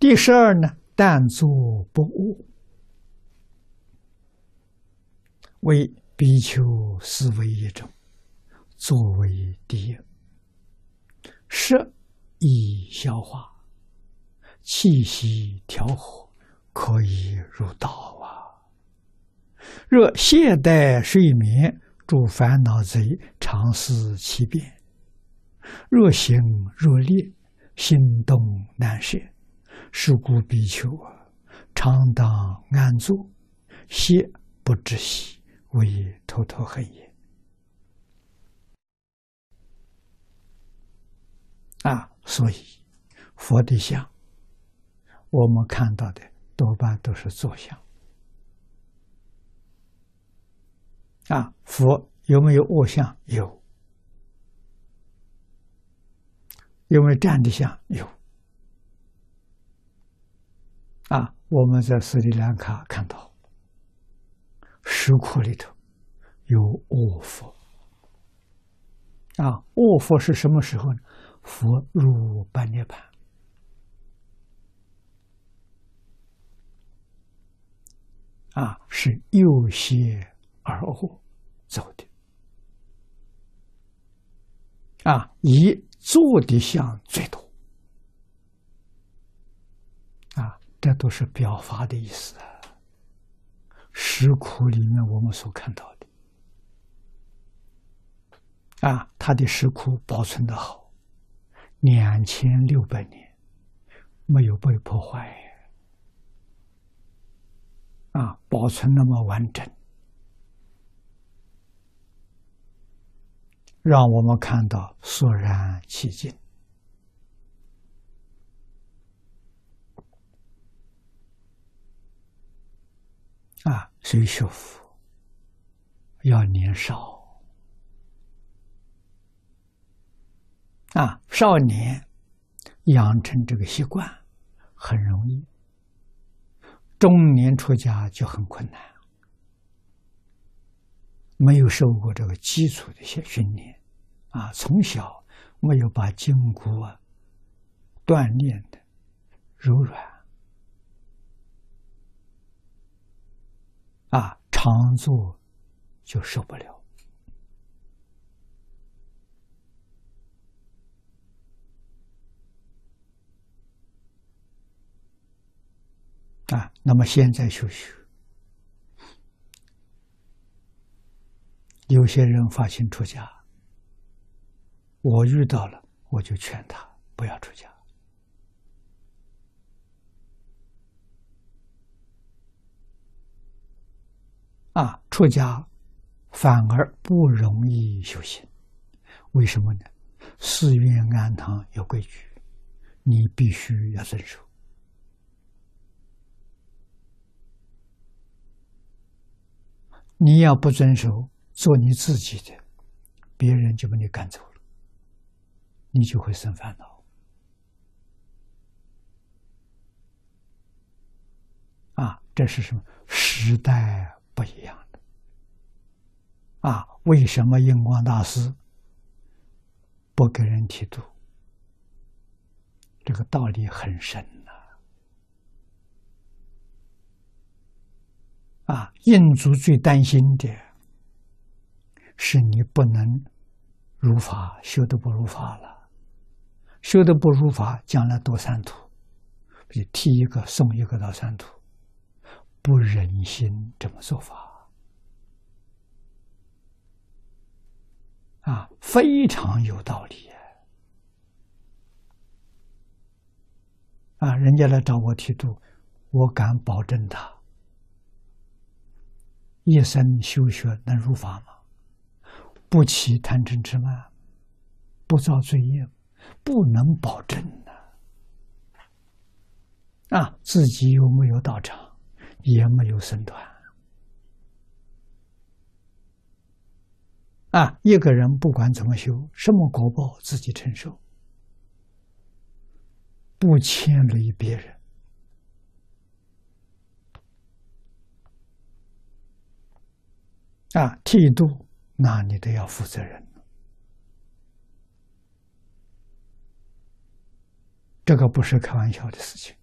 第十二呢，但作不误，为比丘思维一种，作为第一，食以消化，气息调和，可以入道啊。若懈怠睡眠，诸烦恼贼常思其变；若行若烈，心动难舍。是故比丘，常当安坐，歇不知息，为偷偷恨也。啊，所以佛的像，我们看到的多半都是坐像。啊，佛有没有卧像？有。有没有站的像？有。啊，我们在斯里兰卡看到石窟里头有卧佛。啊，卧佛是什么时候呢？佛入半涅盘。啊，是右斜而卧走的。啊，以坐的像最多。这都是表法的意思啊！石窟里面我们所看到的啊，它的石窟保存的好，两千六百年没有被破坏啊，保存那么完整，让我们看到肃然起敬。啊，所以学佛要年少啊？少年养成这个习惯很容易，中年出家就很困难。没有受过这个基础的些训练啊，从小没有把筋骨啊锻炼的柔软。啊，常坐就受不了啊。那么现在修修，有些人发心出家，我遇到了，我就劝他不要出家。啊，出家反而不容易修行，为什么呢？寺院庵堂有规矩，你必须要遵守。你要不遵守，做你自己的，别人就把你赶走了，你就会生烦恼。啊，这是什么时代？不一样的啊！为什么印光大师不给人剃度？这个道理很深呐！啊，印祖最担心的是你不能如法，修的不如法了，修的不如法，将来堕三途，就剃一个送一个到三途。不忍心这么做法啊，非常有道理啊！人家来找我剃度，我敢保证他一生修学能入法吗？不起贪嗔痴慢，不造罪业，不能保证的啊！自己有没有道场？也没有身段啊！一个人不管怎么修，什么果报自己承受，不牵累别人啊！剃度，那你都要负责任，这个不是开玩笑的事情。